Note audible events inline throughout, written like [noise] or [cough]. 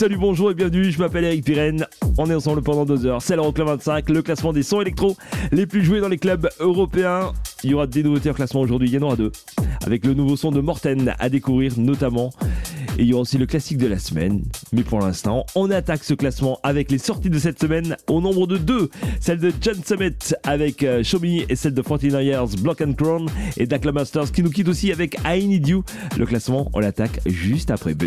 salut, bonjour et bienvenue, je m'appelle Eric Pirenne, on est ensemble pendant deux heures, c'est l'Euroclub 25, le classement des sons électro les plus joués dans les clubs européens. Il y aura des nouveautés en classement aujourd'hui, il y en aura deux, avec le nouveau son de Morten à découvrir notamment. Et il y aura aussi le classique de la semaine. Mais pour l'instant, on attaque ce classement avec les sorties de cette semaine au nombre de deux. Celle de John Summit avec euh, Show Me et celle de 49 Years Block and Crown et Dakla Masters qui nous quitte aussi avec I Need You. Le classement, on l'attaque juste après B.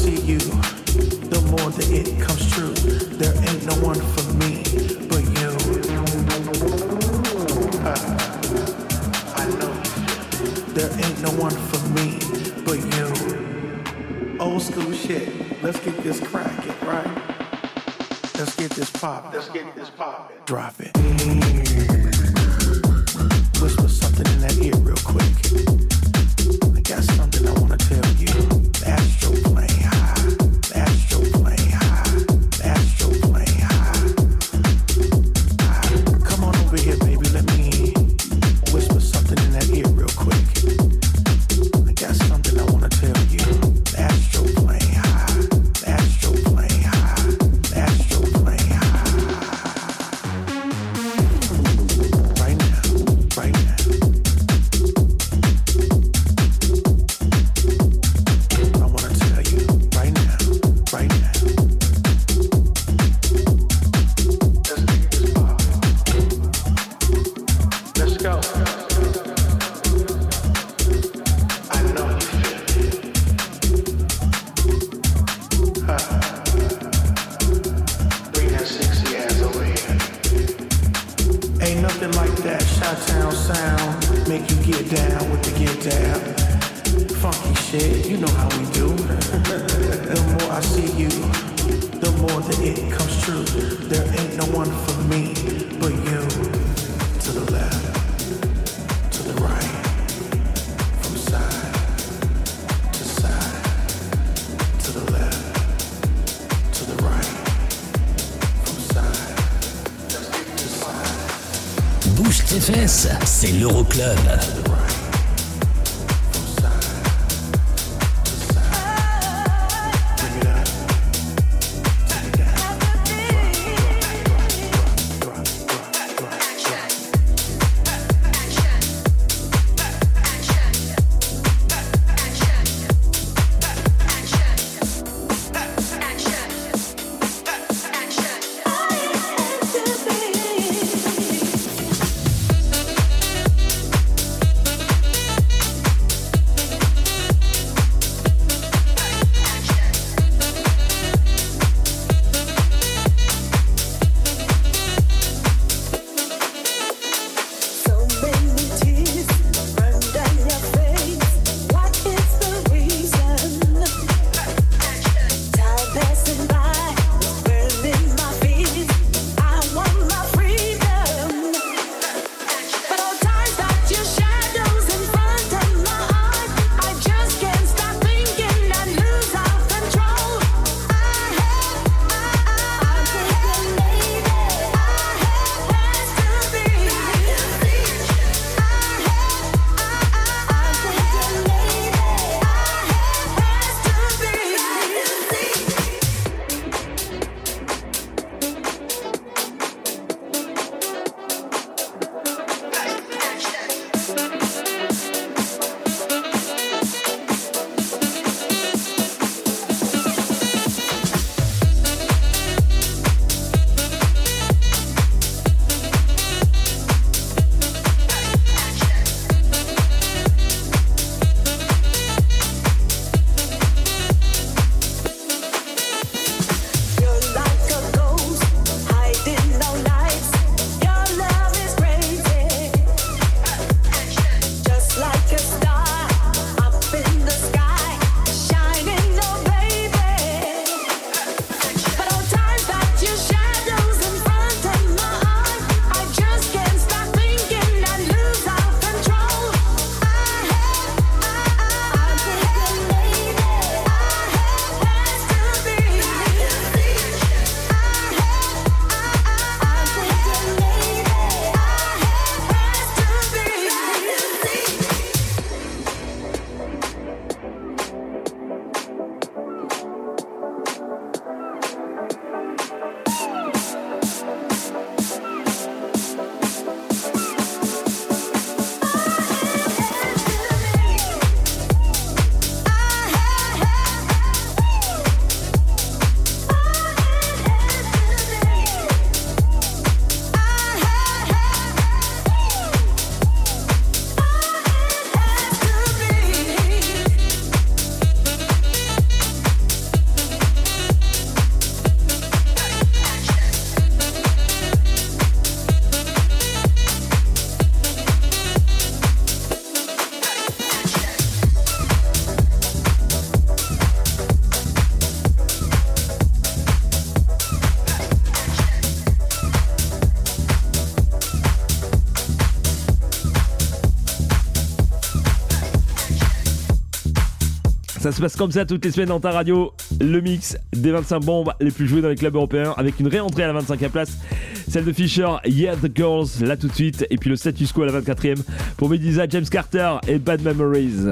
see you, the more that it comes true. There ain't no one for me but you. Uh, I know there ain't no one for me but you. Old school shit. Let's get this cracking, right? Let's get this pop. Let's get this pop. Drop it. Whisper something in that ear real quick. Ça se passe comme ça toutes les semaines dans ta radio. Le mix des 25 bombes les plus jouées dans les clubs européens avec une réentrée à la 25e place. Celle de Fisher, Yeah the Girls, là tout de suite. Et puis le status quo à la 24e pour Medusa, James Carter et Bad Memories.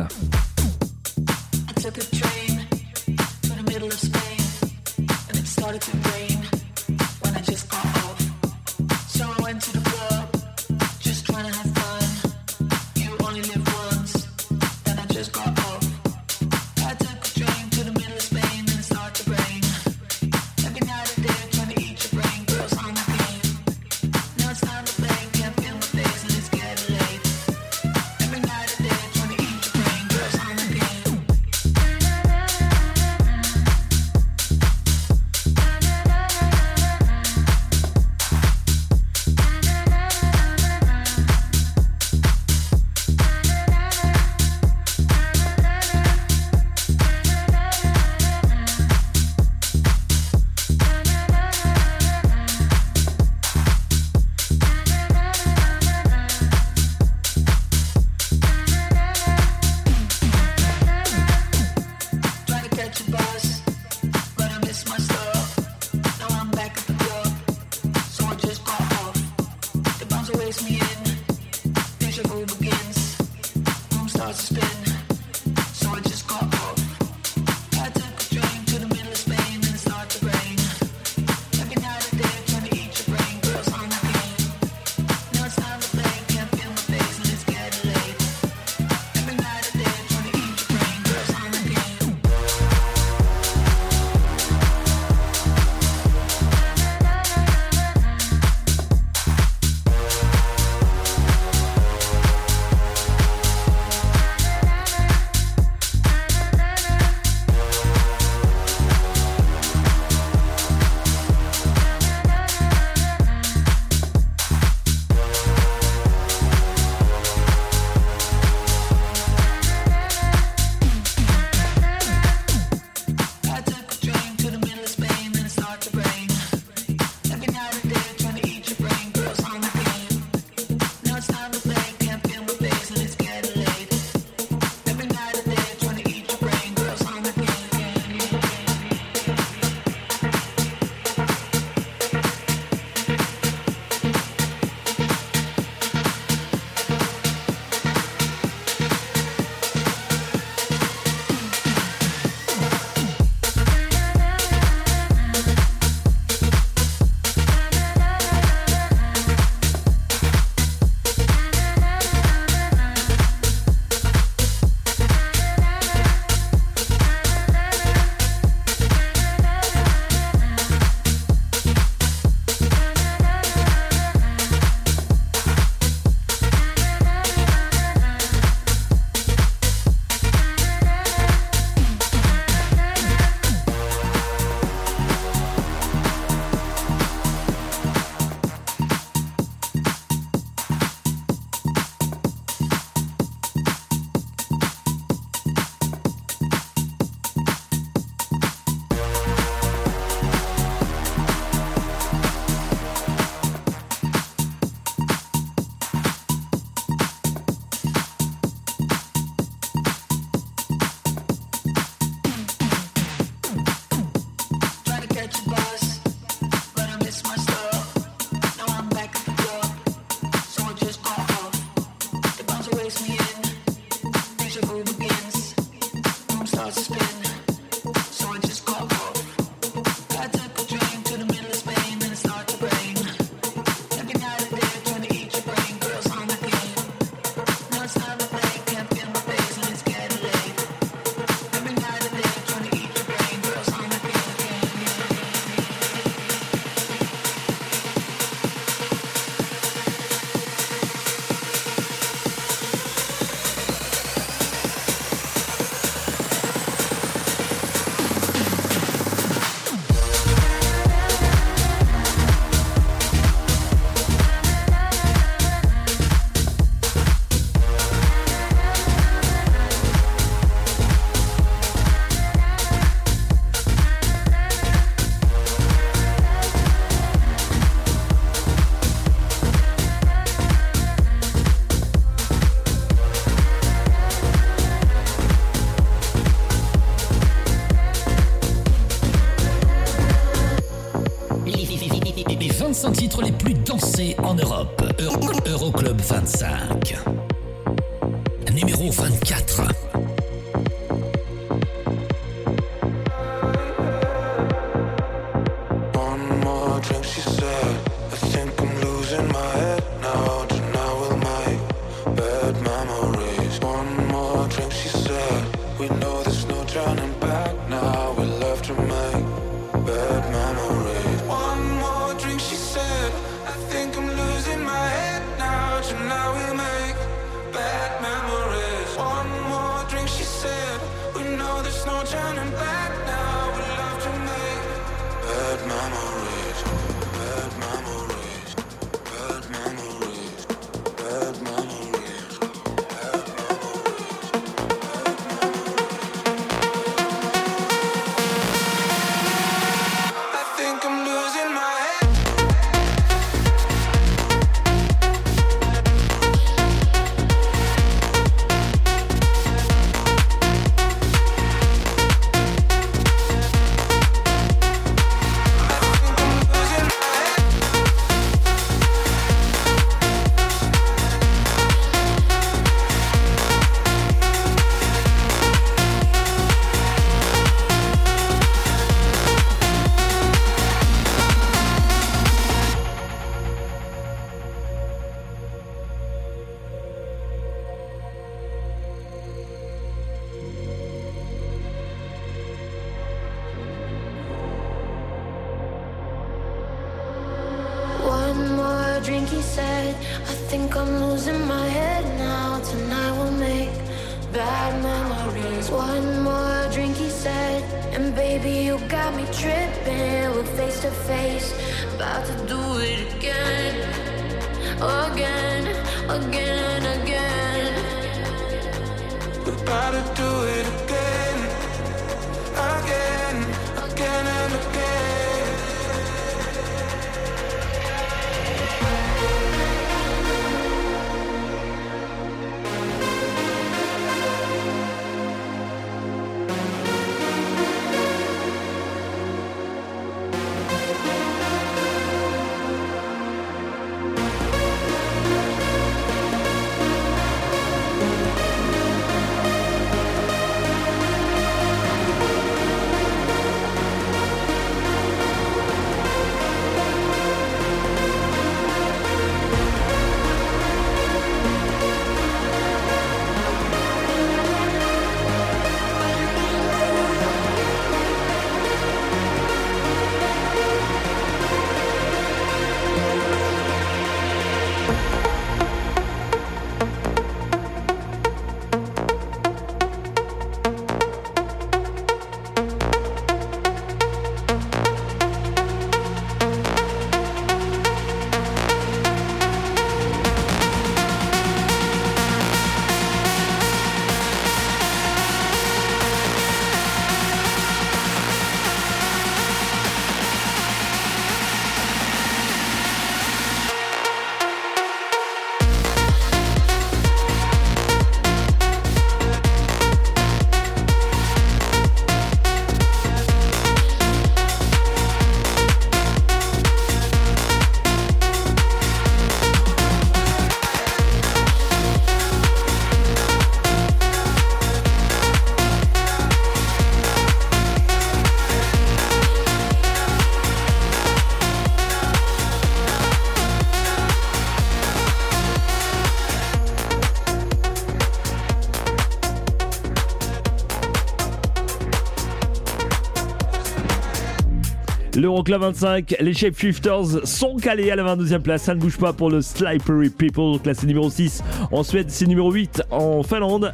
Le L'Euroclub 25, les Shapeshifters sont calés à la 22e place. Ça ne bouge pas pour le Slipery People, classé numéro 6. En Suède, c'est numéro 8 en Finlande.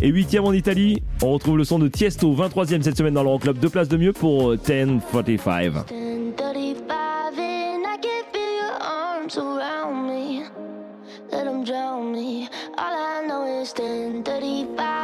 Et 8 e en Italie, on retrouve le son de Tiesto, 23 e cette semaine dans l'Euroclub. Deux places de mieux pour euh, 1045. around me. Let them drown me. All I know is 10.35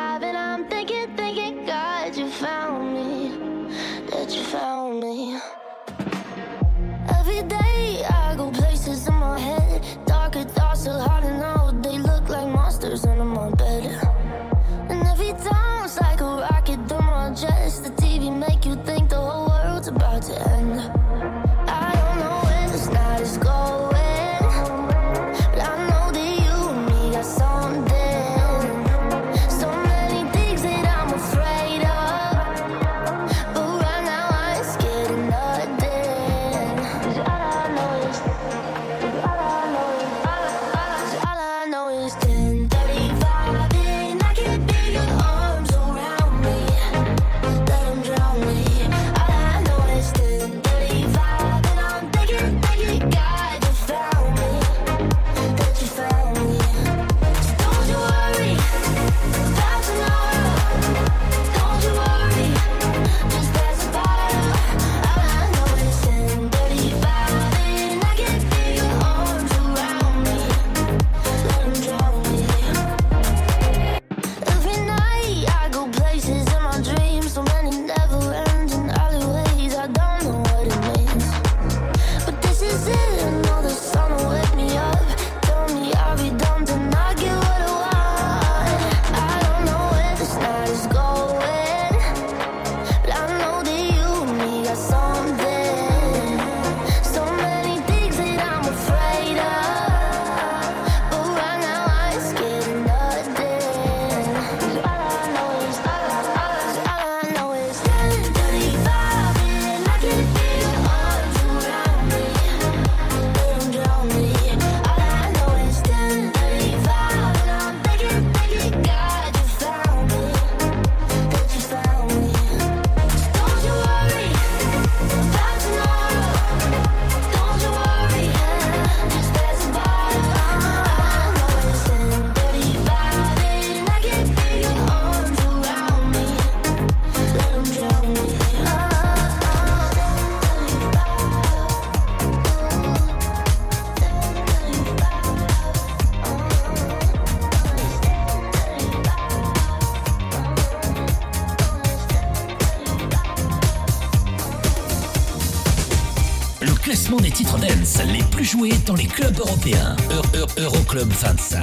joués dans les clubs européens. Eu- Eu- Euroclub 25.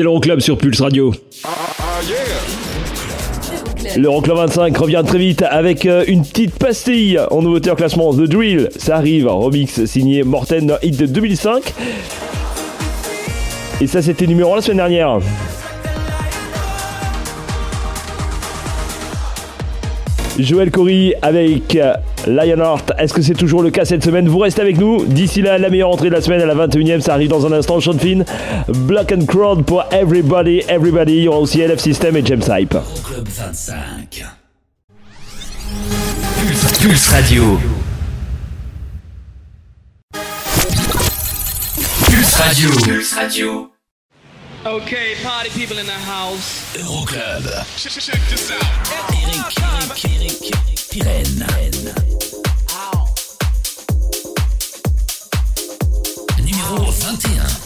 C'est l'Euroclub sur Pulse Radio. L'Euroclub 25 revient très vite avec euh, une petite pastille en nouveauté en classement. The Drill, ça arrive, remix signé Morten Hit de 2005. Et ça, c'était numéro 1 la semaine dernière. Joël Cory avec euh, Lionheart. Est-ce que c'est toujours le cas cette semaine? Vous restez avec nous. D'ici là, la meilleure entrée de la semaine à la 21e, ça arrive dans un instant. Sean Finn, Black and Crowd pour Everybody, Everybody. Il y aura aussi LF System et James Hype. Euroclub 25. Pulse, Pulse Radio. Pulse Radio. Pulse Radio. Okay, party people in the house. Euroclub. Eric, Eric, Eric, Eric, Pirenne. Numéro 21.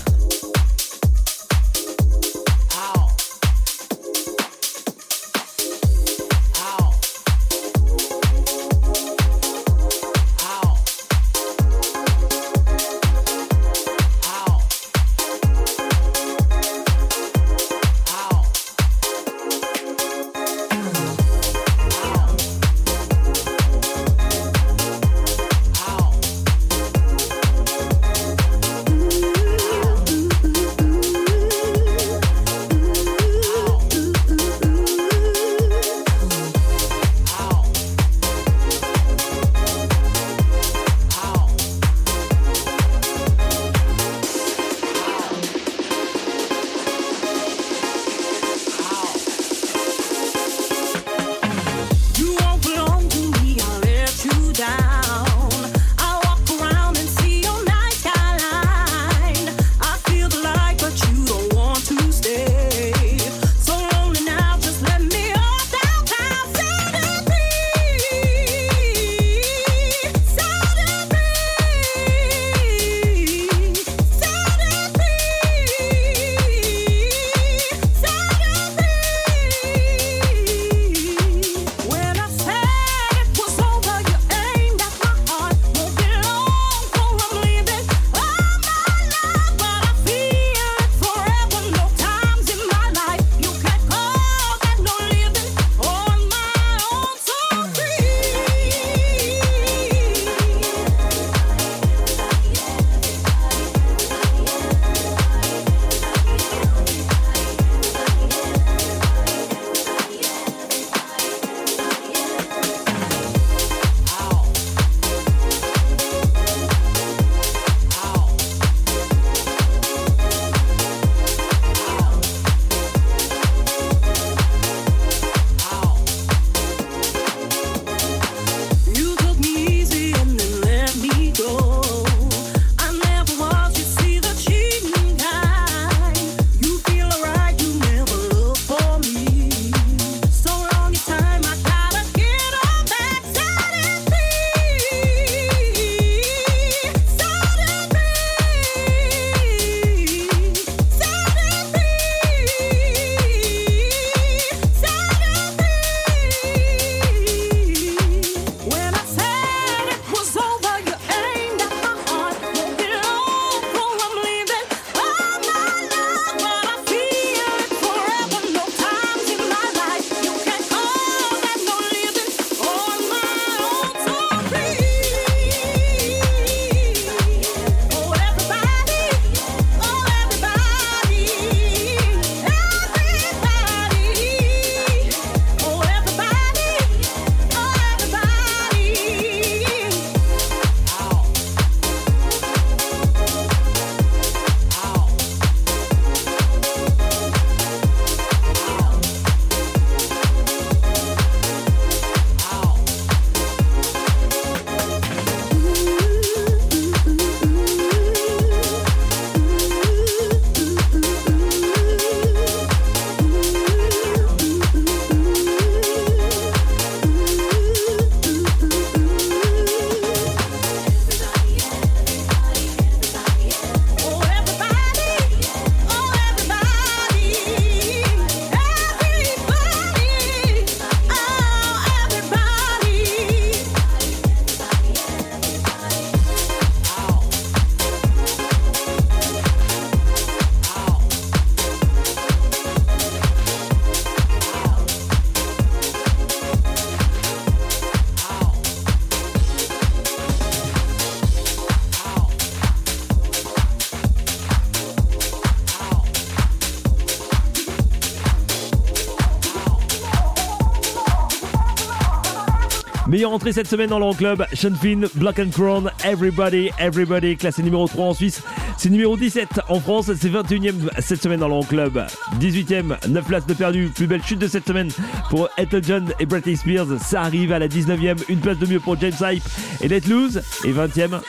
Meilleure entrée cette semaine dans l'Euroclub, Sean Finn, Black and Crown, Everybody, Everybody, classé numéro 3 en Suisse. C'est numéro 17 en France, c'est 21ème cette semaine dans le club. 18ème, 9 places de perdu, plus belle chute de cette semaine pour Ethel John et Britney Spears. Ça arrive à la 19ème, une place de mieux pour James Hype et Let Loose Et 20ème,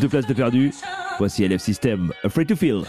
2 places de perdu. Voici LF System, Afraid to Feel.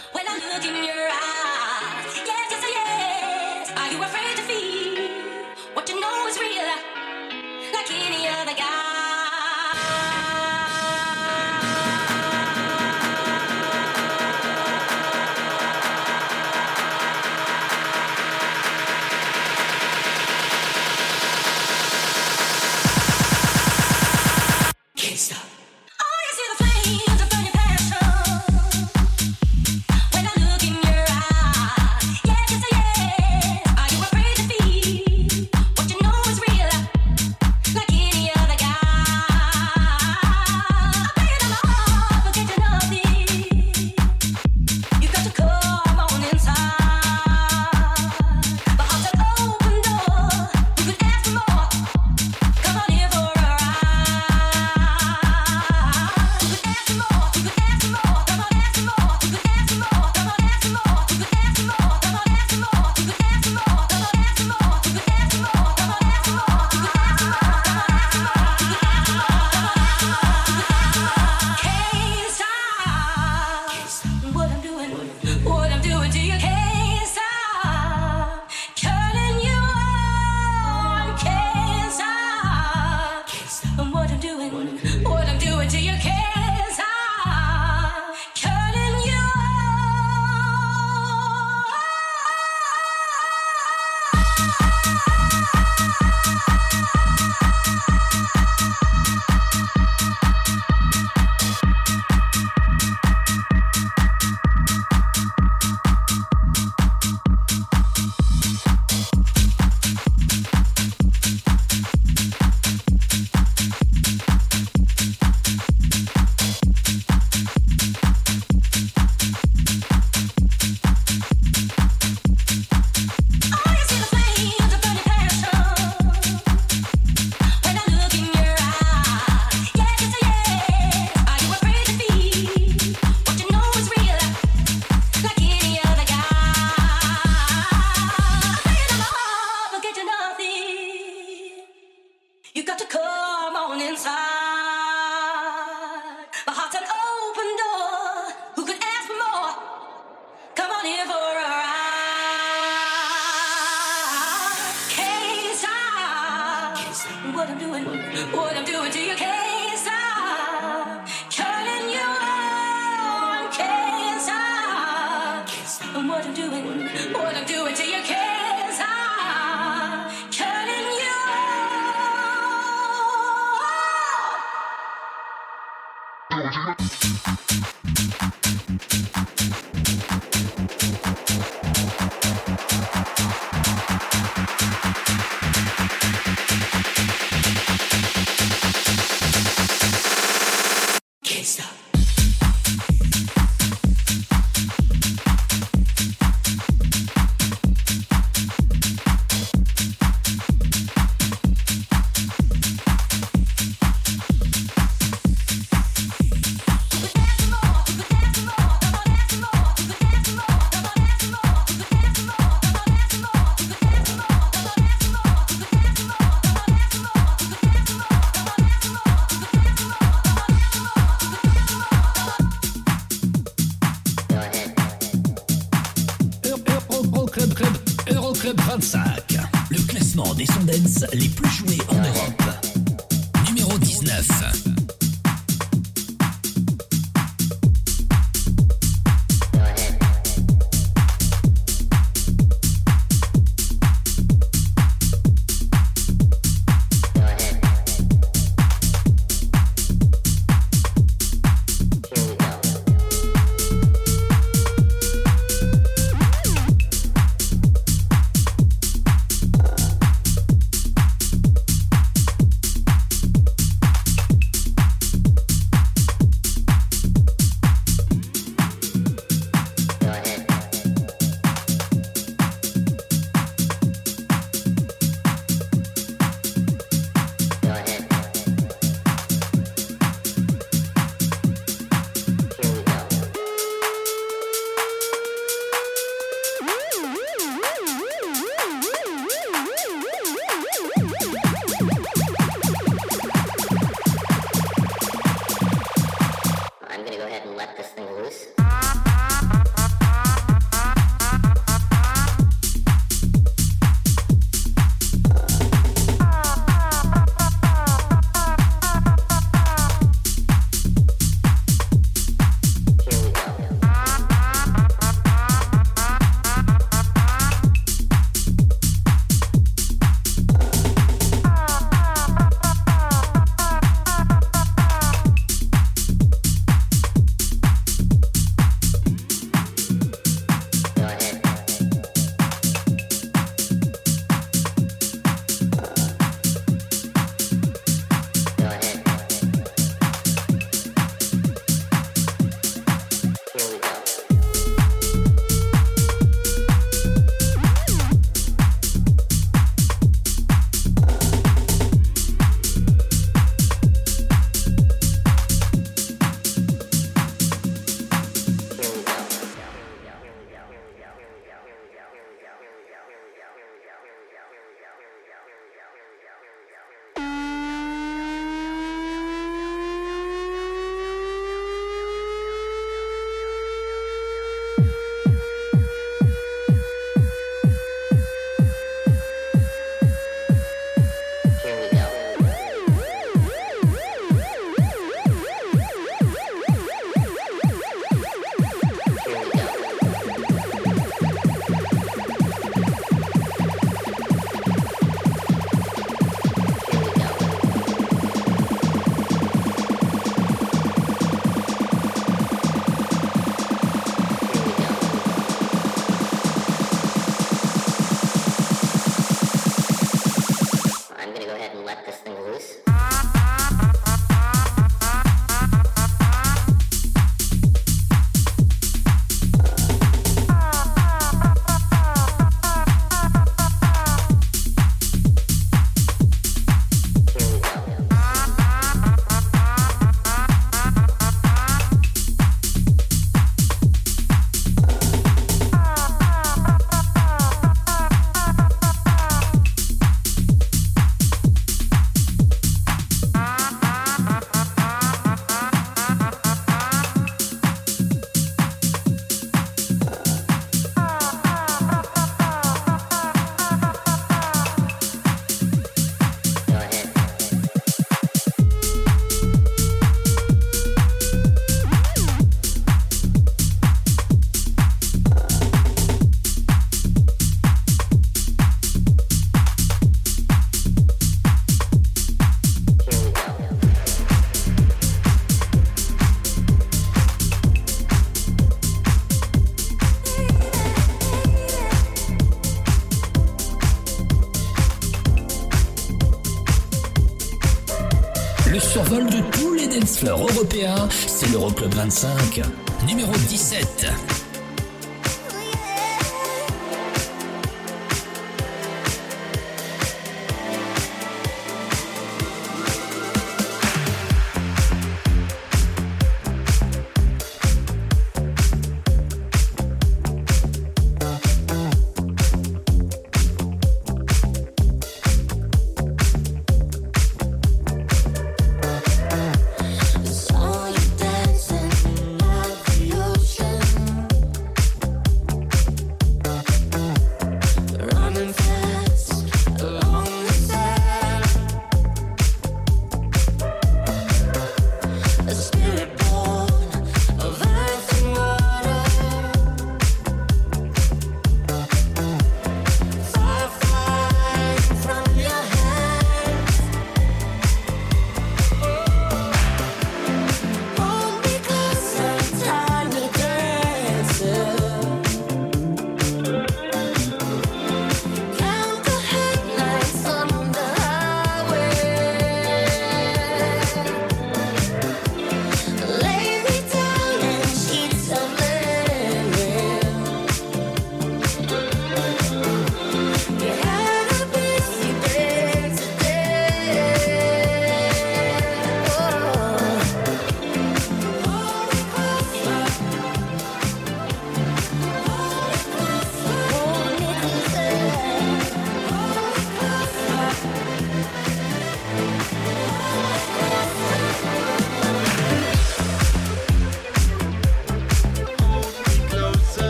le survol de tous les dancefloors européens, c'est l'Euroclub 25, numéro 17.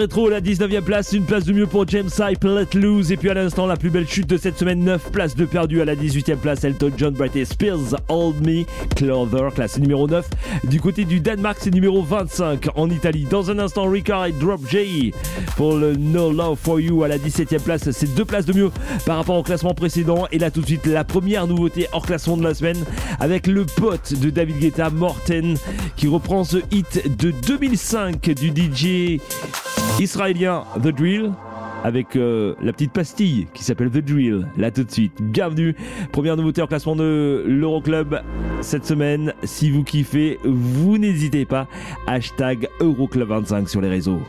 rétro, la 19e place, une place de mieux pour James Hype, Let Loose. Et puis à l'instant, la plus belle chute de cette semaine, 9 places de perdu à la 18e place, Elton John, Britney Spears, Hold Me, Clover, classé numéro 9. Du côté du Danemark, c'est numéro 25 en Italie. Dans un instant, Ricard et Drop J pour le No Love for You à la 17e place. C'est deux places de mieux par rapport au classement précédent. Et là, tout de suite, la première nouveauté hors classement de la semaine avec le pote de David Guetta, Morten, qui reprend ce hit de 2005 du DJ israélien The Drill avec euh, la petite pastille qui s'appelle The Drill. Là tout de suite, bienvenue. Première nouveauté en classement de l'Euroclub cette semaine. Si vous kiffez, vous n'hésitez pas. Hashtag Euroclub25 sur les réseaux.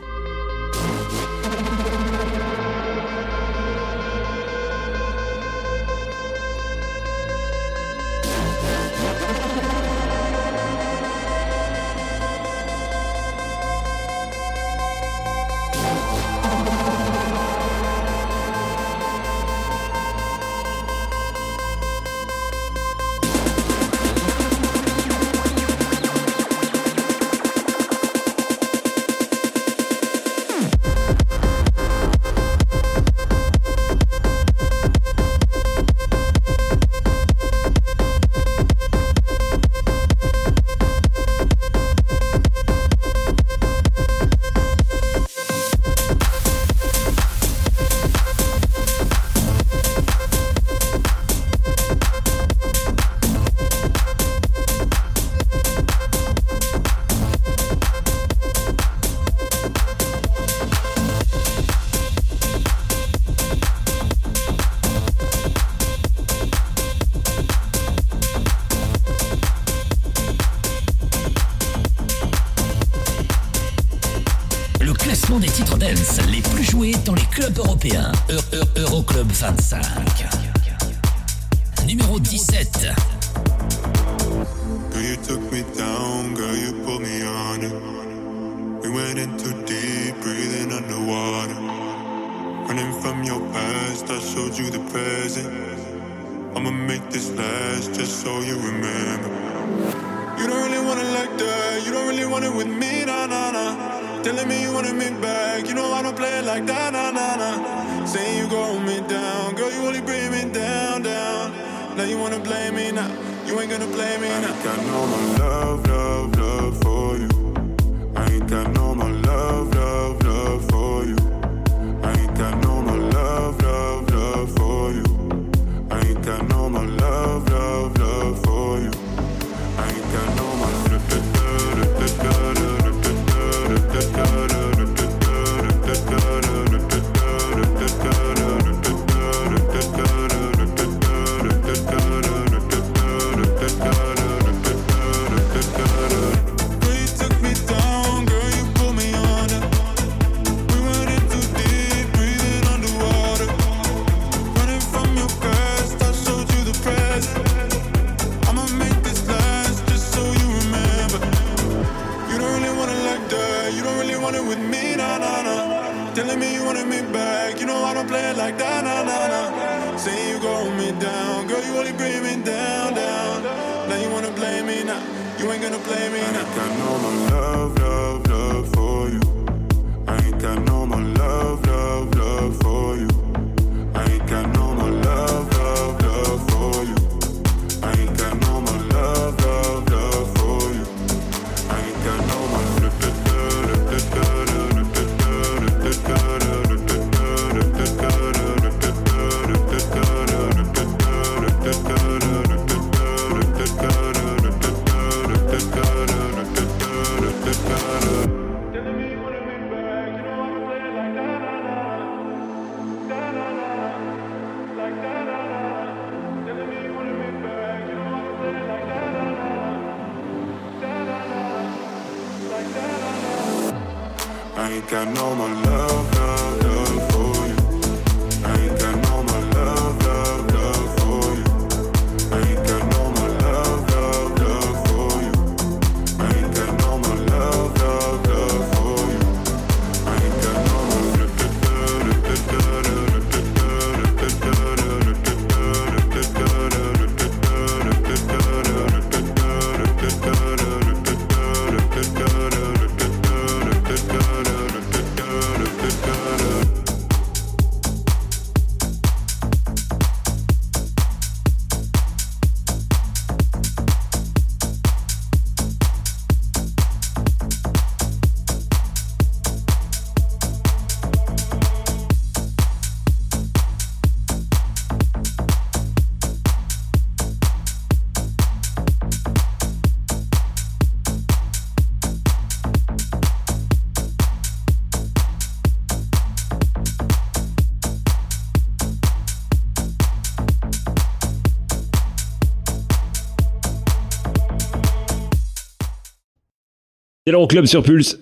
l'Euroclub sur Pulse.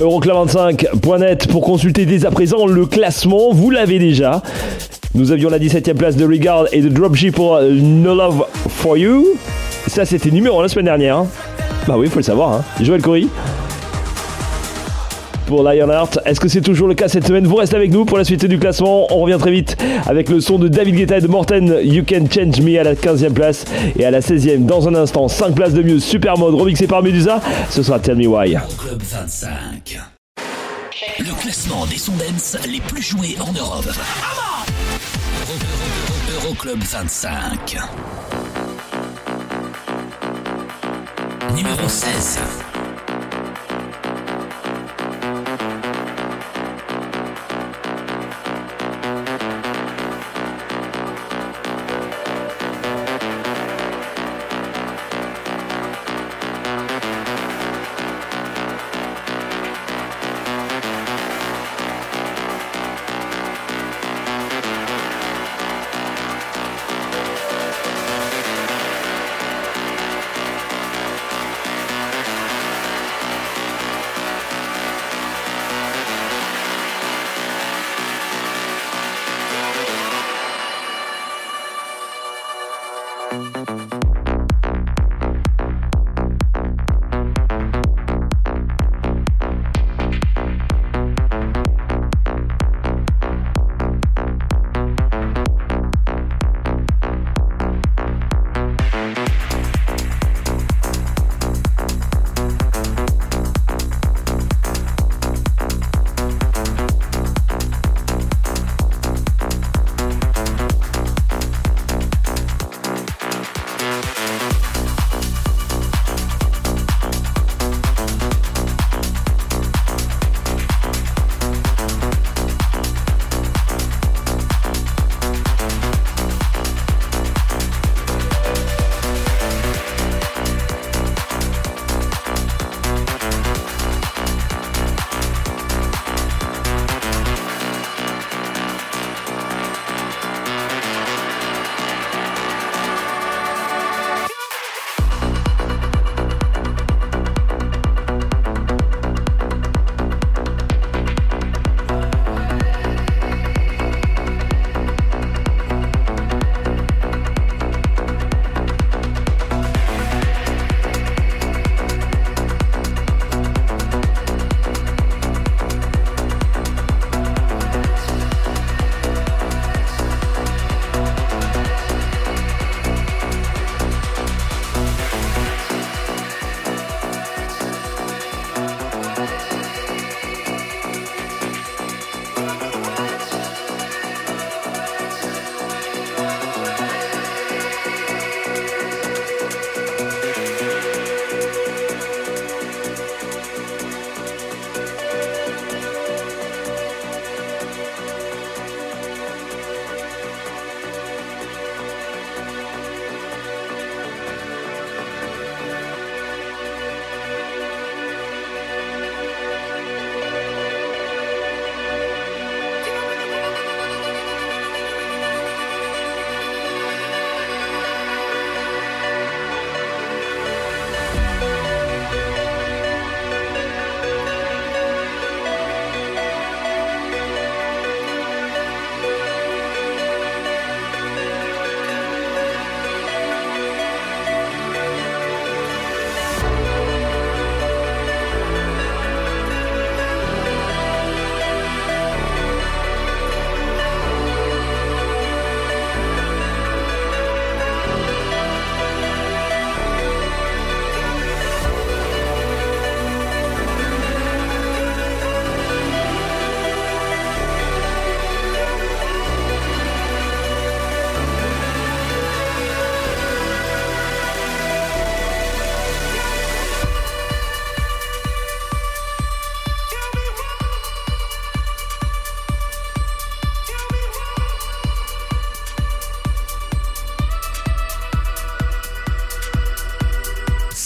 Euroclub. Euroclub25.net pour consulter dès à présent le classement. Vous l'avez déjà. Nous avions la 17e place de Regard et de Dropship pour euh, No Love For You. Ça, c'était numéro 1 la semaine dernière. hein. Bah oui, faut le savoir. Hein. Joël Corey. Pour Lionheart, est-ce que c'est toujours le cas cette semaine? Vous restez avec nous pour la suite du classement. On revient très vite avec le son de David Guetta et de Morten. You Can Change Me à la 15e place et à la 16e dans un instant. 5 places de mieux. Super mode remixé par Medusa. Ce sera Tell Me Why. Euroclub 25. Le classement des sons dance les plus joués en Europe. Euro- Euro- Euroclub 25. Numéro 16.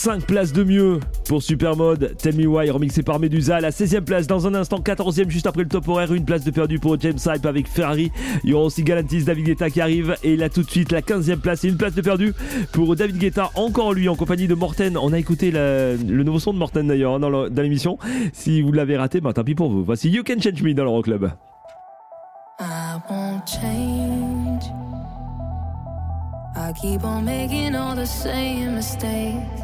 5 places de mieux pour Supermode, Tell Me Why, remixé par Medusa. La 16e place, dans un instant, 14e, juste après le top horaire. Une place de perdu pour James Hype avec Ferrari. Il y aura aussi Galantis, David Guetta qui arrive. Et là, tout de suite, la 15e place et une place de perdu pour David Guetta, encore lui, en compagnie de Morten. On a écouté le nouveau son de Morten d'ailleurs hein, dans l'émission. Si vous l'avez raté, bah, tant pis pour vous. Voici You Can Change Me dans l'Euroclub. I won't change. I keep on making all the same mistakes.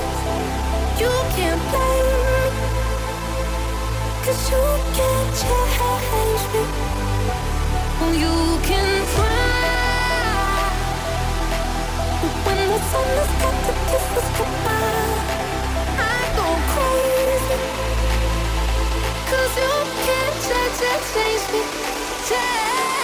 You can't blame me. Cause you can't change me. You can try. But when the sun to kiss I go crazy. Cause you can't change, change me. Change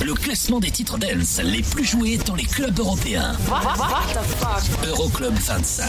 Le classement des titres dance les plus joués dans les clubs européens. Euroclub 25.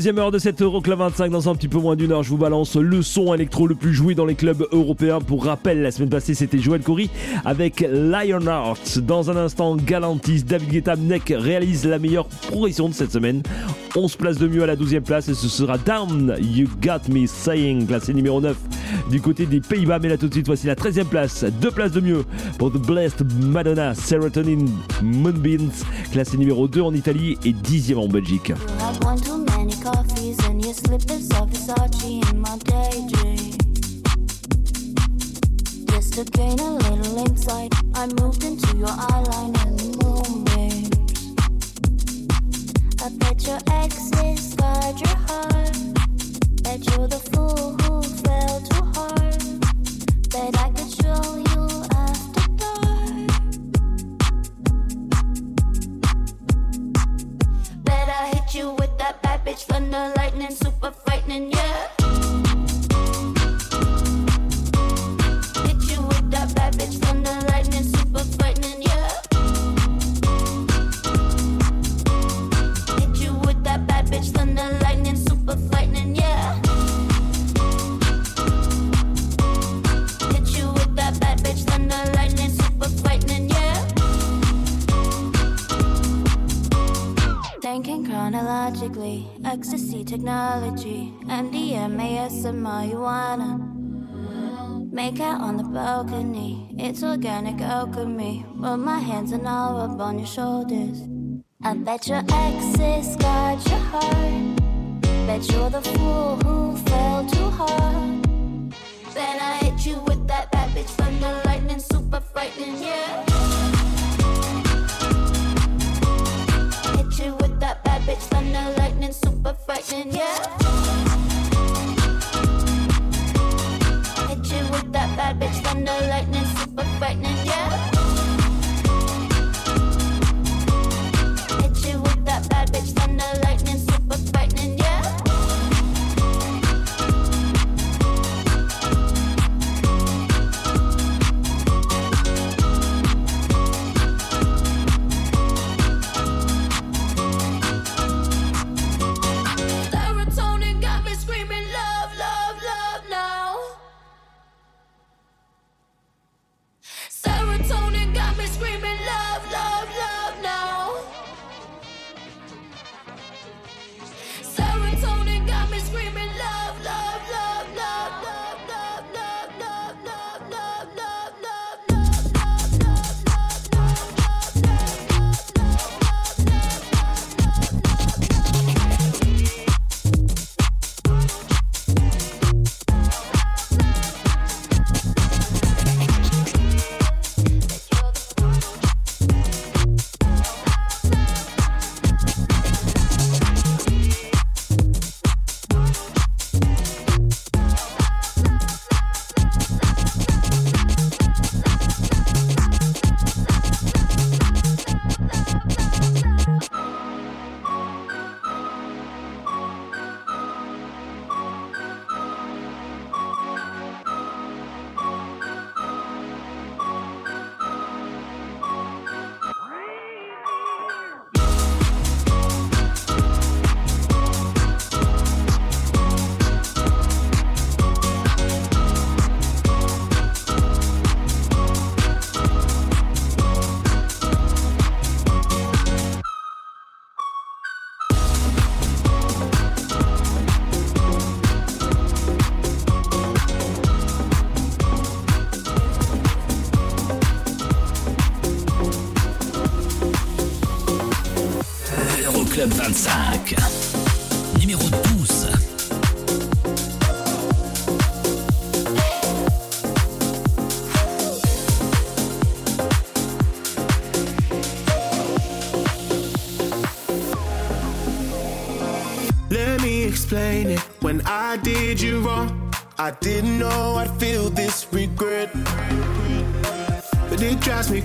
Deuxième heure de cette Euroclub 25, dans un petit peu moins d'une heure, je vous balance le son électro le plus joué dans les clubs européens. Pour rappel, la semaine passée, c'était Joël Coury avec Lionheart. Dans un instant, Galantis, David Guetta, Neck réalise la meilleure progression de cette semaine. 11 places de mieux à la 12e place et ce sera Down, You Got Me Saying, classé numéro 9 du côté des Pays-Bas. Mais là tout de suite, voici la 13e place, deux places de mieux pour The Blessed Madonna, Serotonin Moonbeams, classé numéro 2 en Italie et 10e en Belgique. Many coffees and your slippers of Versace in my daydream. Just to gain a little insight, I moved into your eyeline and the moonbeams. I bet your exes scarred your heart. Bet you're the fool who fell too hard. Bet I could thunder lightning, super frightening, yeah. Hit you with that bad bitch thunder lightning, super frightening, yeah. Hit you with that bad bitch thunder lightning, super frightening, yeah. Hit you with that bad bitch thunder lightning, super frightening, yeah. Thinking chronologically, ecstasy technology, MDMA, some marijuana. Make out on the balcony, it's organic alchemy. Put my hands and all up on your shoulders. I bet your exes got your heart. Bet you're the fool who fell too hard. Then I hit you with that bad bitch thunder lightning, super frightening, yeah. Hit you with that bad bitch thunder super frightening, yeah. Hit you with that bad bitch thunder lightning, super frightening,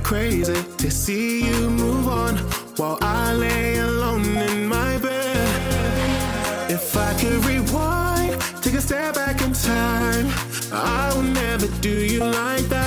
crazy to see you move on while I lay alone in my bed. If I could rewind, take a step back in time, I would never do you like that.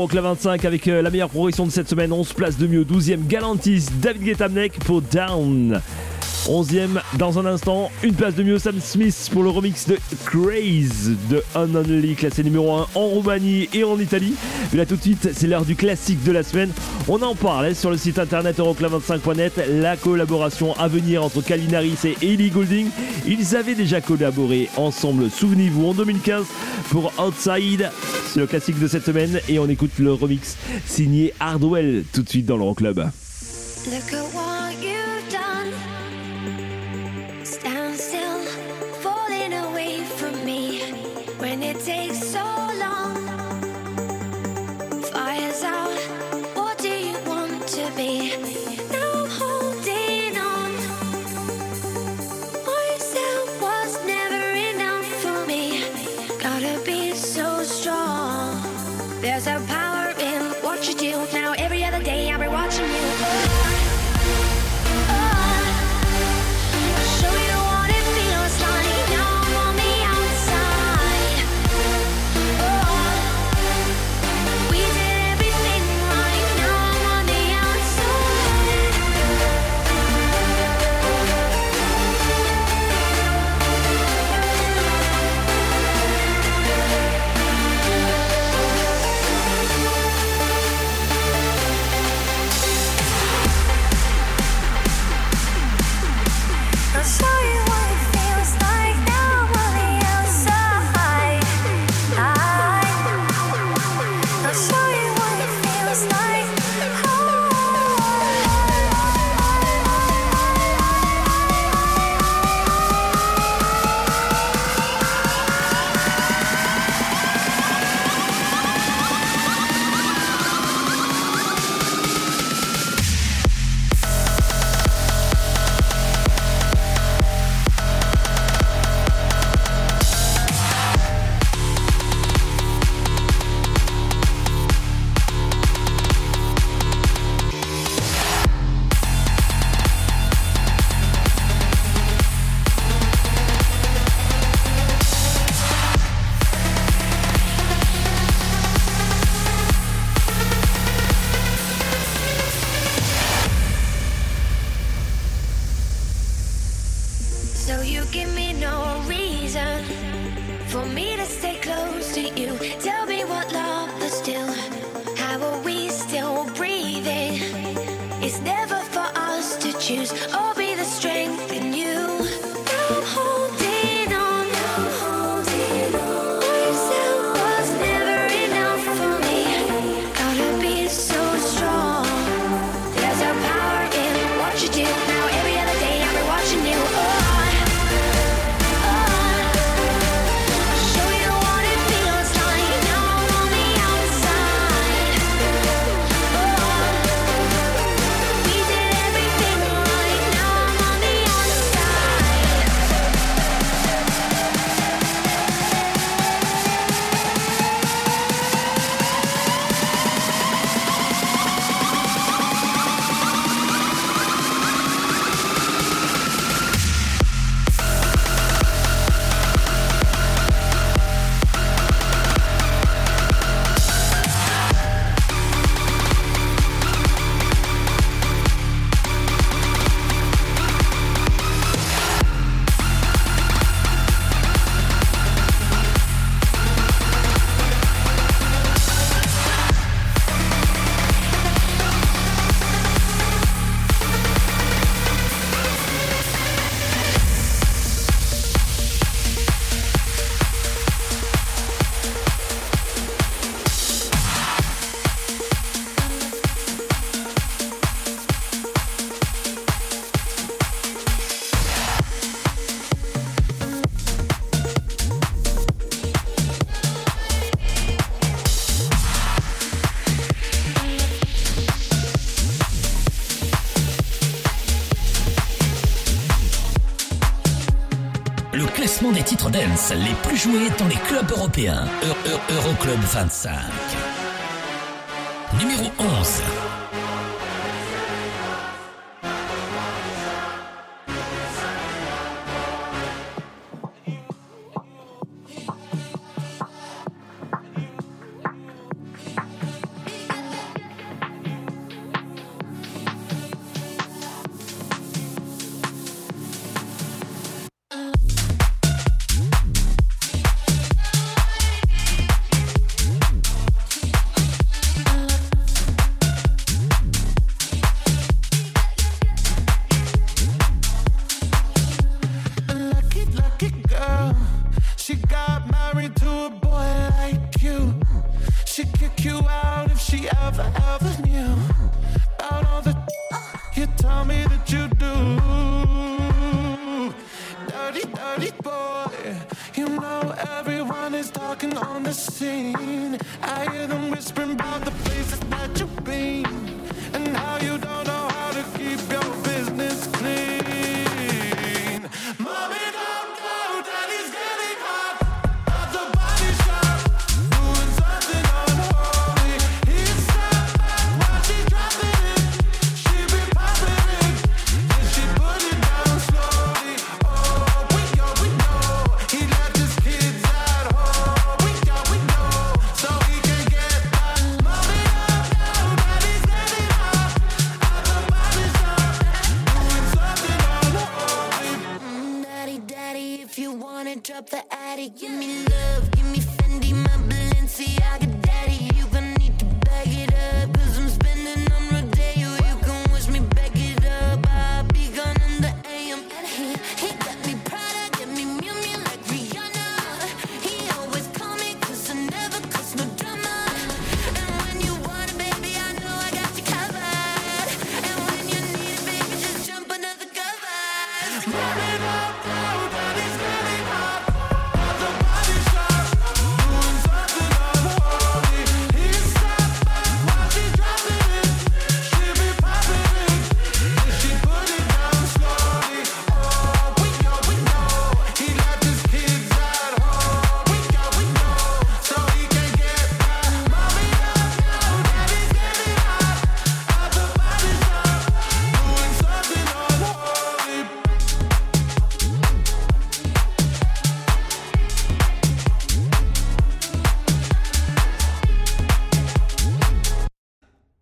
Euroclub 25 avec euh, la meilleure progression de cette semaine. 11 places de mieux. 12e Galantis, David Guetta pour Down. 11ème dans un instant, une place de mieux Sam Smith pour le remix de Craze de Unonly, classé numéro 1 en Roumanie et en Italie. Mais là tout de suite, c'est l'heure du classique de la semaine. On en parle hein, sur le site internet euroclub25.net, la collaboration à venir entre Kalinaris et Ellie Goulding. Ils avaient déjà collaboré ensemble, souvenez-vous, en 2015 pour Outside. C'est le classique de cette semaine et on écoute le remix signé Hardwell tout de suite dans l'Euroclub. It takes so long. Fires out. choose. Les plus joués dans les clubs européens. Eu- Eu- Euroclub 25. Love, give me Fendi, my Balenciaga,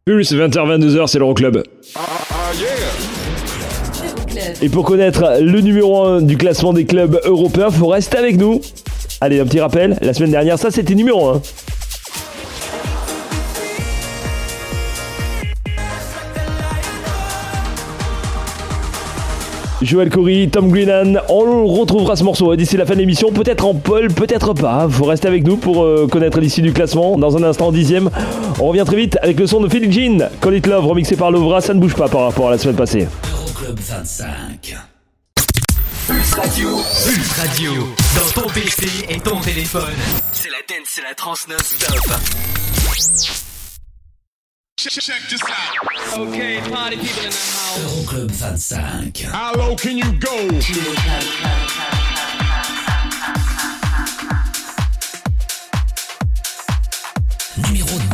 Plus 20h, 22h, c'est l'Euroclub. Et pour connaître le numéro 1 du classement des clubs européens, faut rester avec nous. Allez, un petit rappel, la semaine dernière, ça c'était numéro 1. Joël Corey, Tom Greenan, on retrouvera ce morceau d'ici la fin de l'émission, peut-être en pole, peut-être pas. Faut rester avec nous pour euh, connaître l'issue du classement. Dans un instant, dixième. On revient très vite avec le son de Philly Jean, Call It Love, remixé par Lovra. Ça ne bouge pas par rapport à la semaine passée. Euroclub 25. Pulse Radio. Pulse Radio. Dans ton PC et ton téléphone. C'est la dance, c'est la trans non-stop. Check this out. Okay, party people in the house. Euroclub 25. How low can you go? Numéro 10.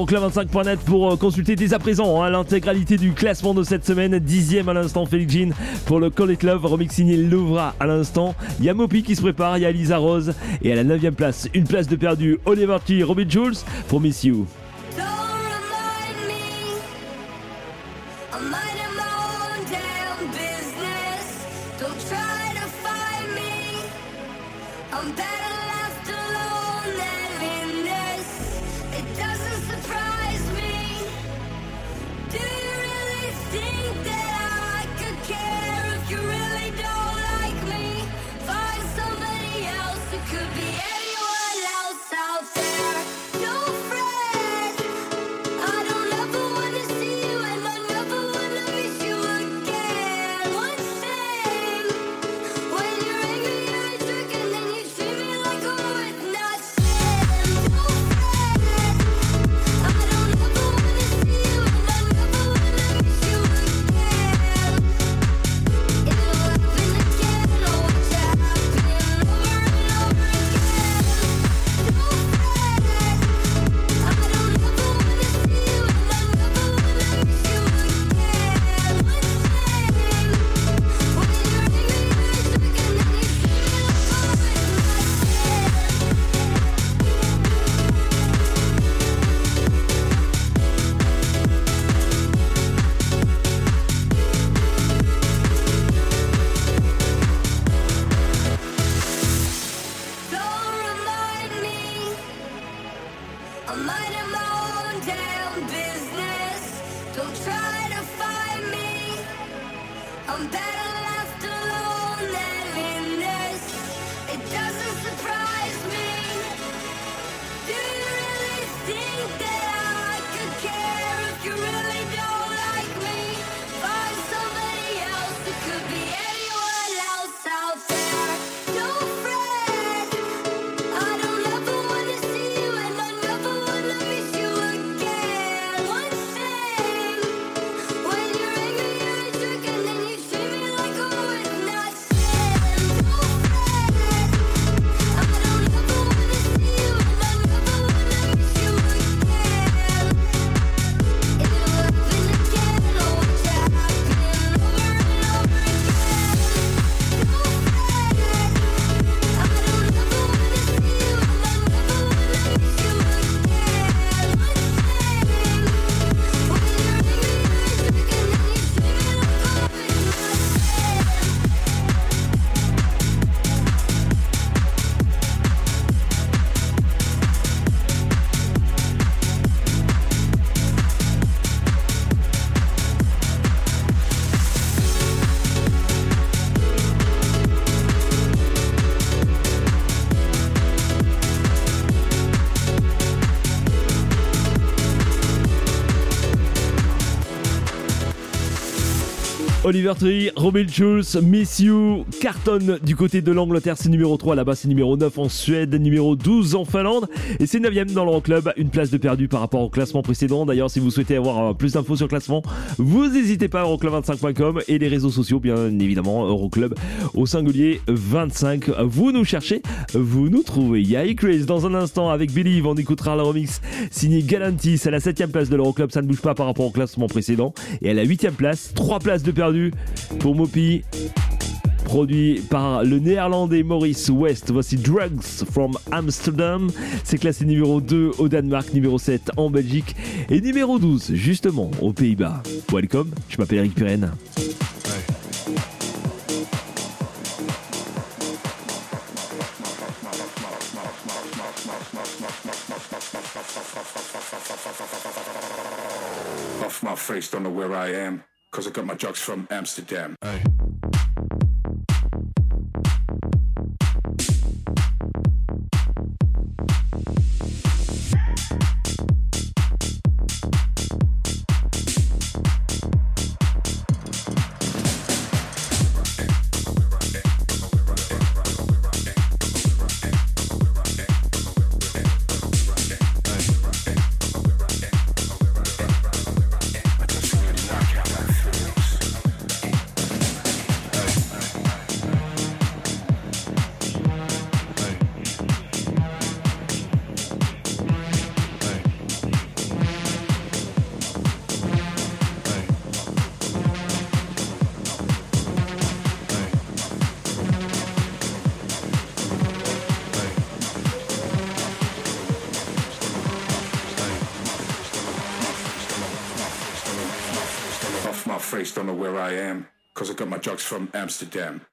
Euroclub25.net pour euh, consulter dès à présent hein, l'intégralité du classement de cette semaine. Dixième à l'instant, Félix Jean pour le Call It Love, remix signé Louvra à l'instant. Il y a Mopi qui se prépare, il y a Lisa Rose et à la 9 place, une place de perdu, Oliver T, Robin Jules pour Miss You. Oliver Tree, Robin Schulz, Miss You, cartonne du côté de l'Angleterre, c'est numéro 3, là-bas c'est numéro 9 en Suède, numéro 12 en Finlande, et c'est 9ème dans l'Euroclub, une place de perdu par rapport au classement précédent. D'ailleurs, si vous souhaitez avoir euh, plus d'infos sur le classement, vous n'hésitez pas, euroclub25.com et les réseaux sociaux, bien évidemment, Euroclub au singulier 25. Vous nous cherchez, vous nous trouvez. Il y a Chris dans un instant avec Believe, on écoutera le remix signé Galantis, c'est la 7ème place de l'Euroclub, ça ne bouge pas par rapport au classement précédent, et à la 8ème place, 3 places de perdu pour Mopi. Produit par le néerlandais Maurice West. Voici Drugs from Amsterdam. C'est classé numéro 2 au Danemark, numéro 7 en Belgique et numéro 12 justement aux Pays-Bas. Welcome, je m'appelle Eric Pirenne. My face, don't know where I am. Cause I got my drugs from Amsterdam. I From Amsterdam.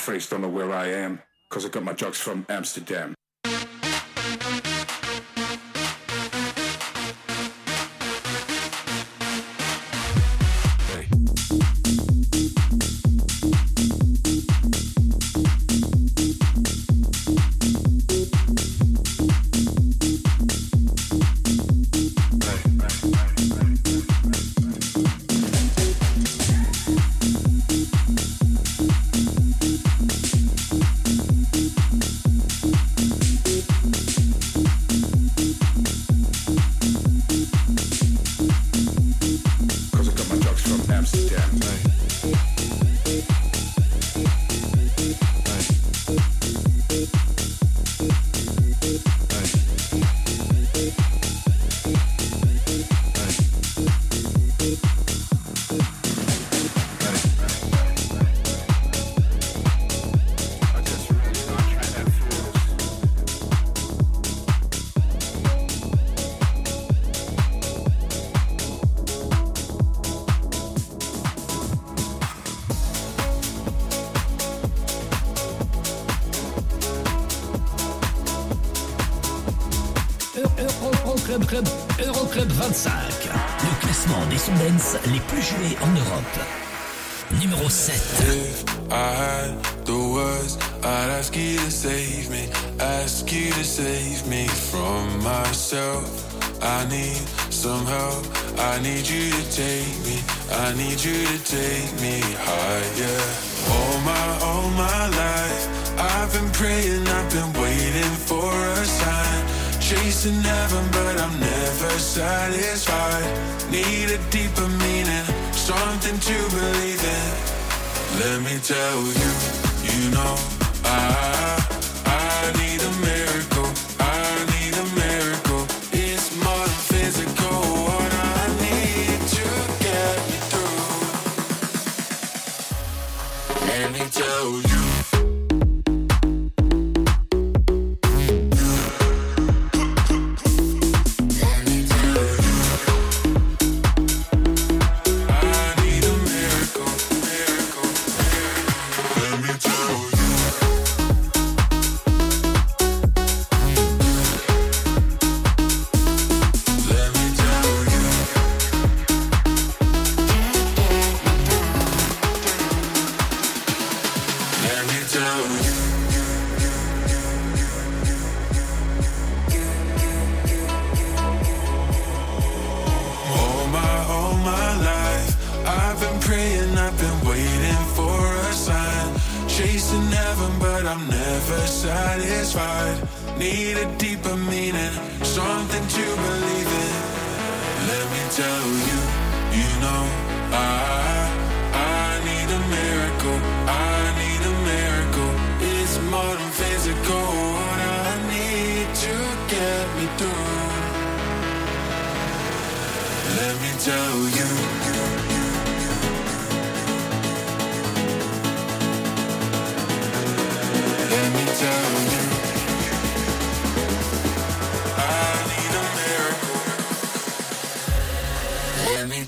First, don't know where I am, cause I got my drugs from Amsterdam. never satisfied. Need a deeper meaning, something to believe in. Let me tell you, you know I I need a miracle. I need a miracle. It's more than physical. What I need to get me through. Let me tell you.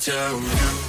Tell you.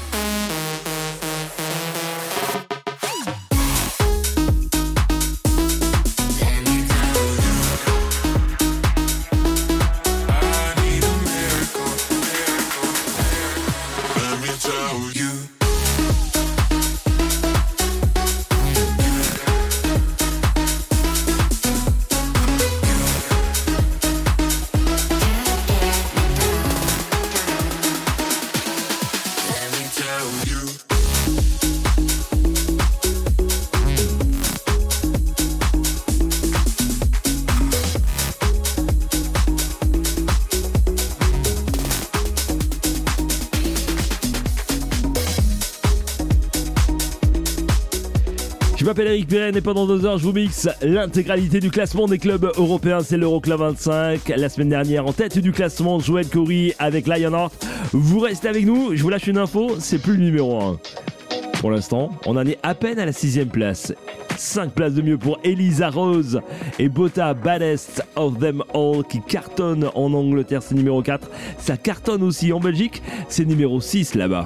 M'appelle Eric Pirenne et pendant deux heures, je vous mixe l'intégralité du classement des clubs européens. C'est l'Euroclub 25. La semaine dernière, en tête du classement, Joël Corey avec Lionheart. Vous restez avec nous. Je vous lâche une info. C'est plus le numéro 1. Pour l'instant, on en est à peine à la sixième place. 5 places de mieux pour Elisa Rose et Bota Baddest of Them All qui cartonne en Angleterre, c'est numéro 4. Ça cartonne aussi en Belgique, c'est numéro 6 là-bas.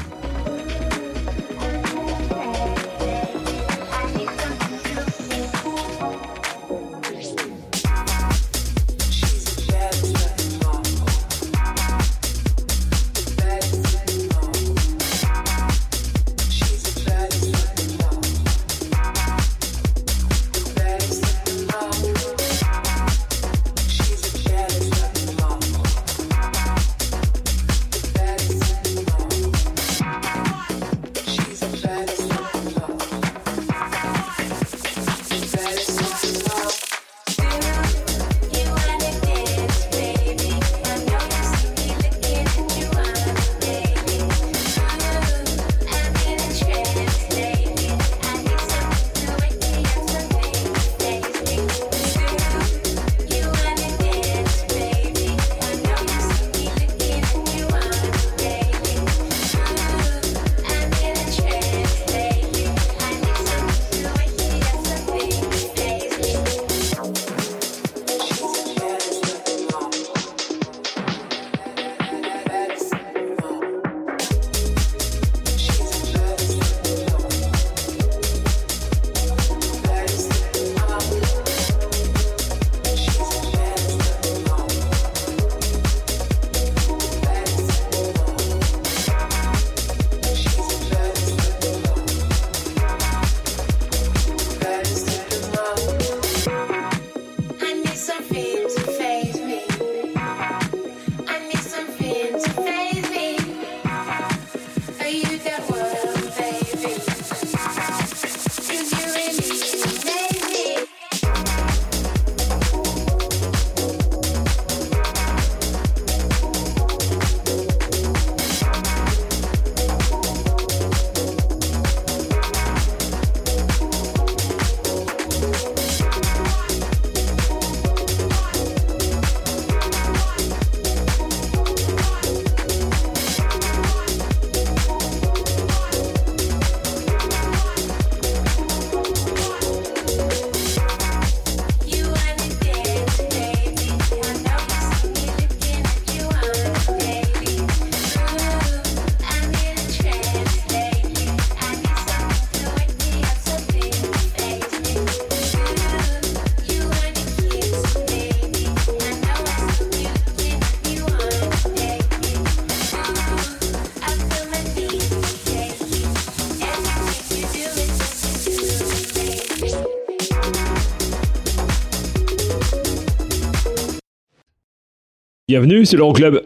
Bienvenue, c'est l'Euroclub.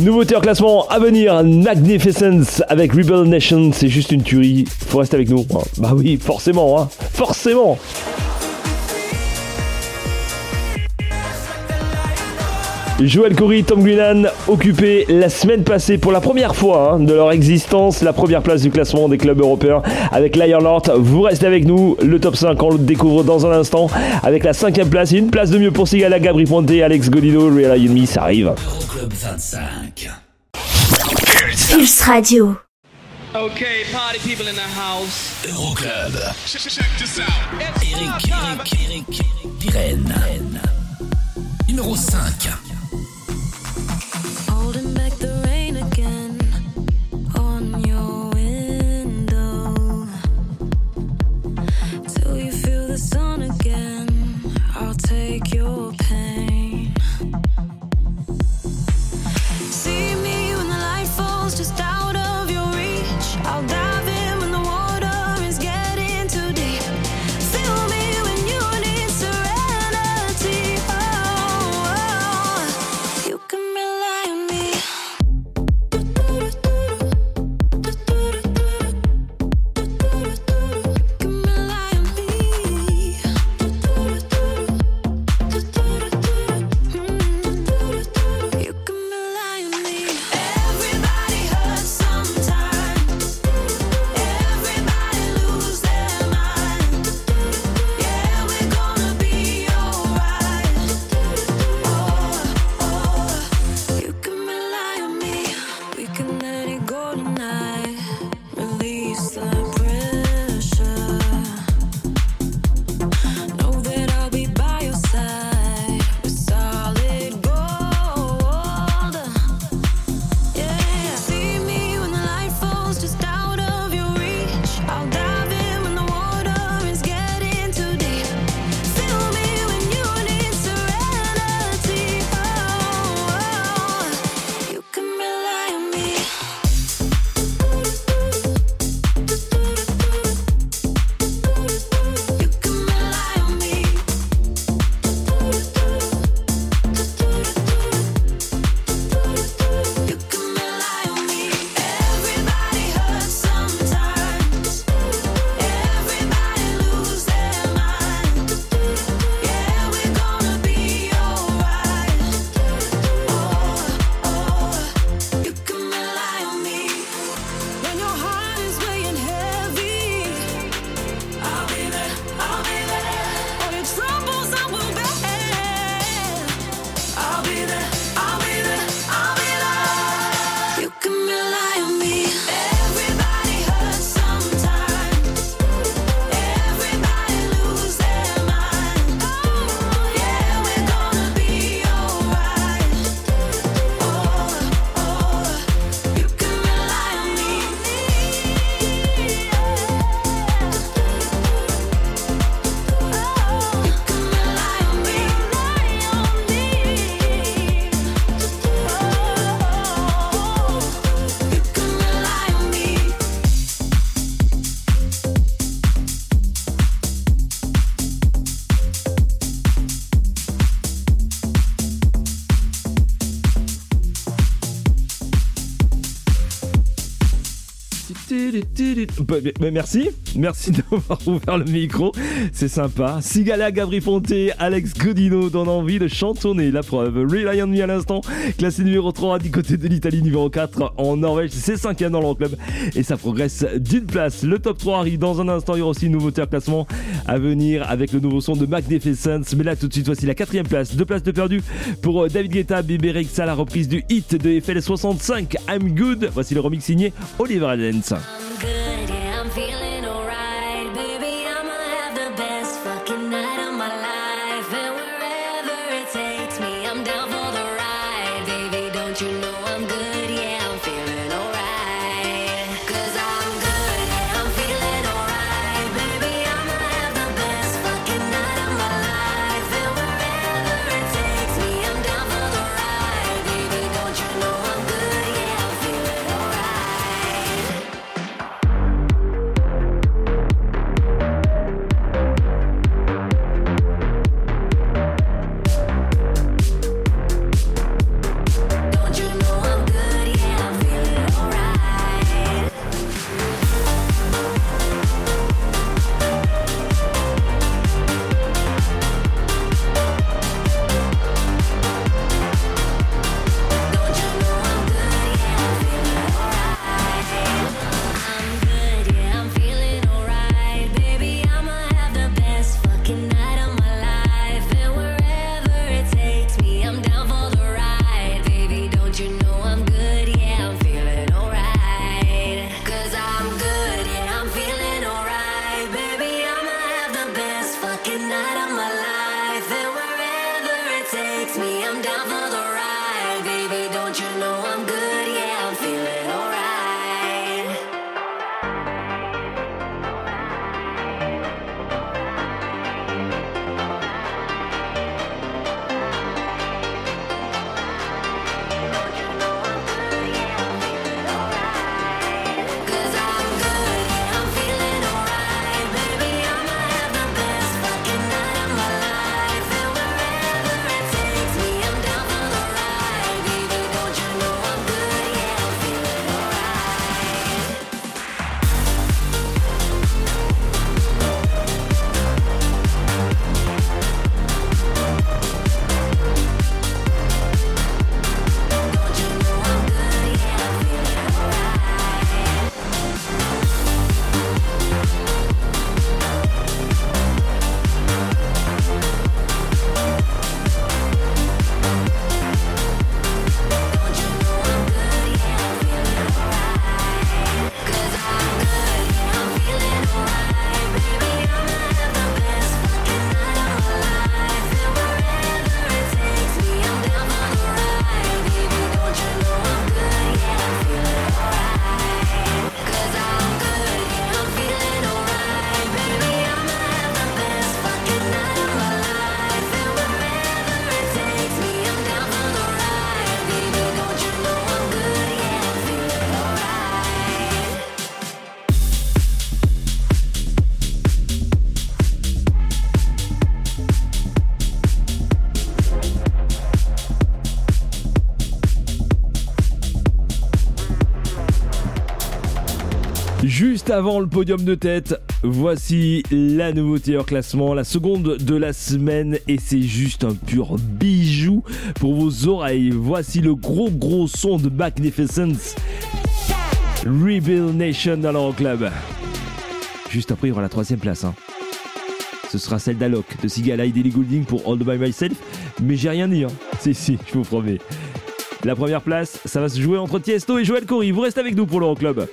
Nouveauté en classement à venir, Magnificence avec Rebel Nation, c'est juste une tuerie. Faut rester avec nous. hein. Bah oui, forcément, hein. Forcément. Joël Corey, Tom Greenan, occupés la semaine passée pour la première fois hein, de leur existence, la première place du classement des clubs européens avec Lion Lord. Vous restez avec nous, le top 5, on le découvre dans un instant avec la cinquième place et une place de mieux pour Sigala, Gabri Ponte, Alex Godino, Real Enemy, ça arrive. Euroclub 25. Pulse Radio. Okay, party people in the house. Euroclub. Check, check this out. Eric, Eric, Eric, Pirenne. Numéro 5. Just out merci, merci [laughs] d'avoir ouvert le micro, c'est sympa. Sigala, Gabri Ponte, Alex Godino donnent envie de chantonner la preuve. Rely on me à l'instant, classé numéro 3 du côté de l'Italie, numéro 4 en Norvège, c'est 5 dans leur club et ça progresse d'une place. Le top 3 arrive dans un instant, il y aura aussi une nouveauté en classement à venir avec le nouveau son de Magnificence. Mais là tout de suite, voici la quatrième place, deux places de perdu pour euh, David Guetta, Bébé Rexa, la reprise du hit de FL65, I'm Good. Voici le remix signé Oliver Adens. Avant le podium de tête, voici la nouveauté hors classement, la seconde de la semaine et c'est juste un pur bijou pour vos oreilles. Voici le gros gros son de Magnificence. Rebuild Nation dans l'Euroclub. Juste après, il y aura la troisième place. hein. Ce sera celle d'Alok, de Sigala et Daily Goulding pour All By Myself. Mais j'ai rien dit. Hein. Si, si, je vous promets. La première place, ça va se jouer entre Tiesto et Joël Corey. Vous restez avec nous pour l'Euroclub.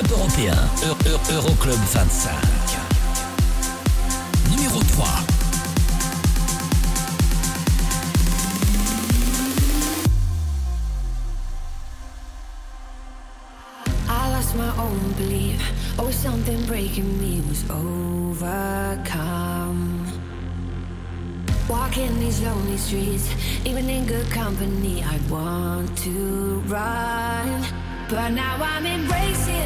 Joués dans les clubs européens. Euro- Euro- Euroclub 25. Numéro 3. I lost my own belief. Always something breaking me was overcome. Walking these lonely streets, even in good company, I want to run. But now I'm embracing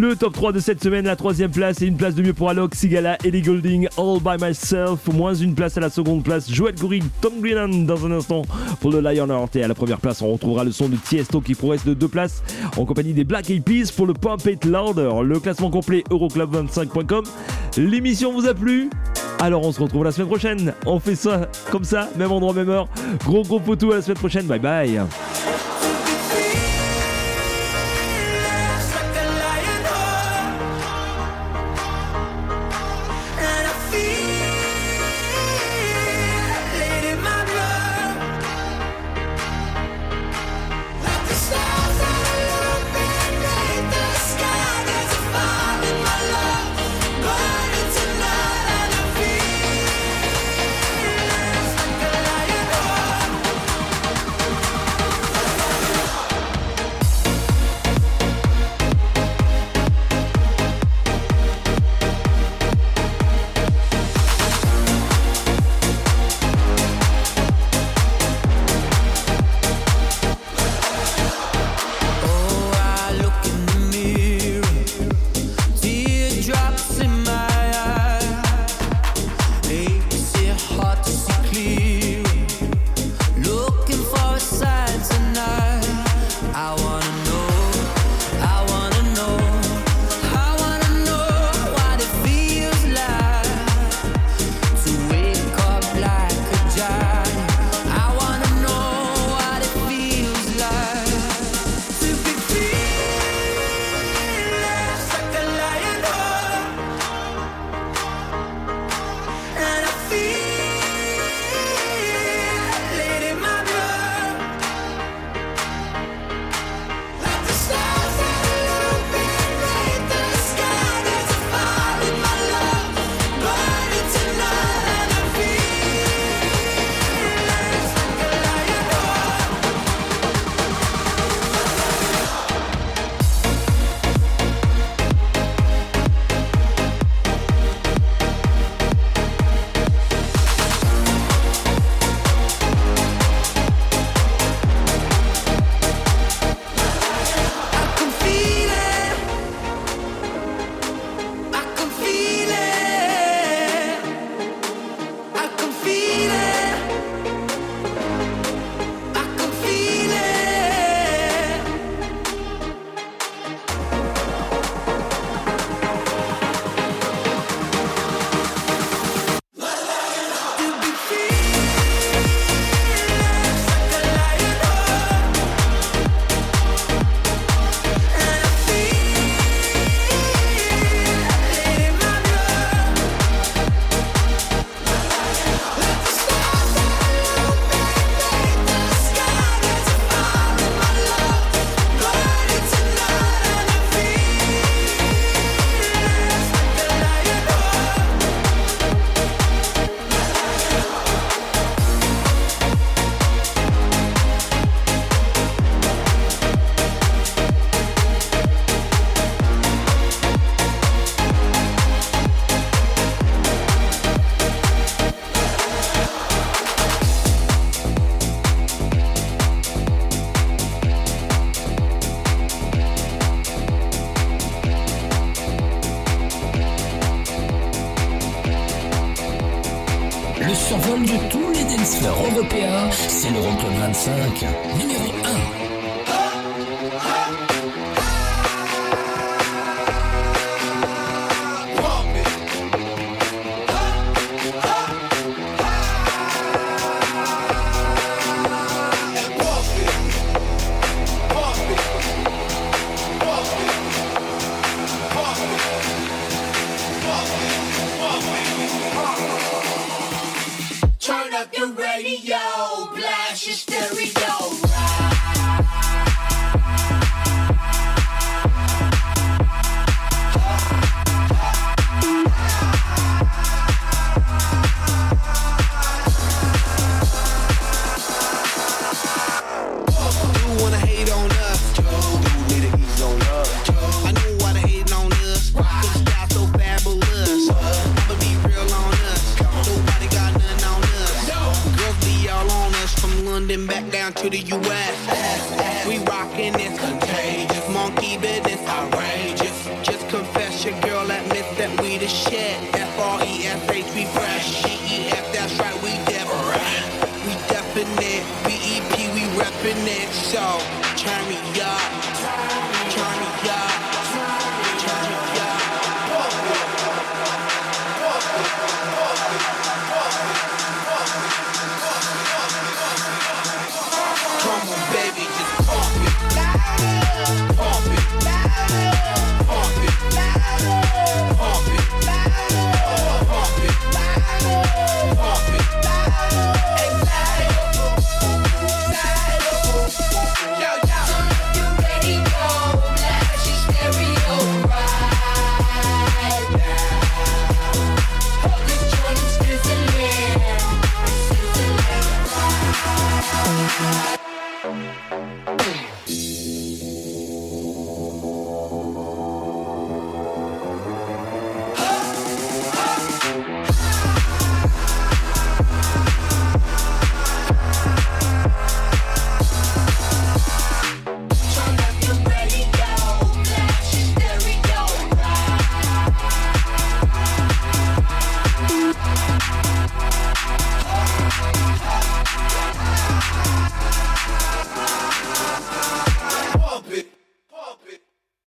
Le top 3 de cette semaine, la troisième place et une place de mieux pour Alok, Sigala, Ellie Golding, All By Myself. Moins une place à la seconde place, Joël Gourig, Tom Greenan dans un instant pour le Lionheart. Et à la première place, on retrouvera le son de Tiesto qui progresse de deux places en compagnie des Black Eyed Peas pour le Pump It Louder. Le classement complet Euroclub25.com. L'émission vous a plu? Alors on se retrouve la semaine prochaine. On fait ça comme ça, même endroit, même heure. Gros gros potou à la semaine prochaine. Bye bye.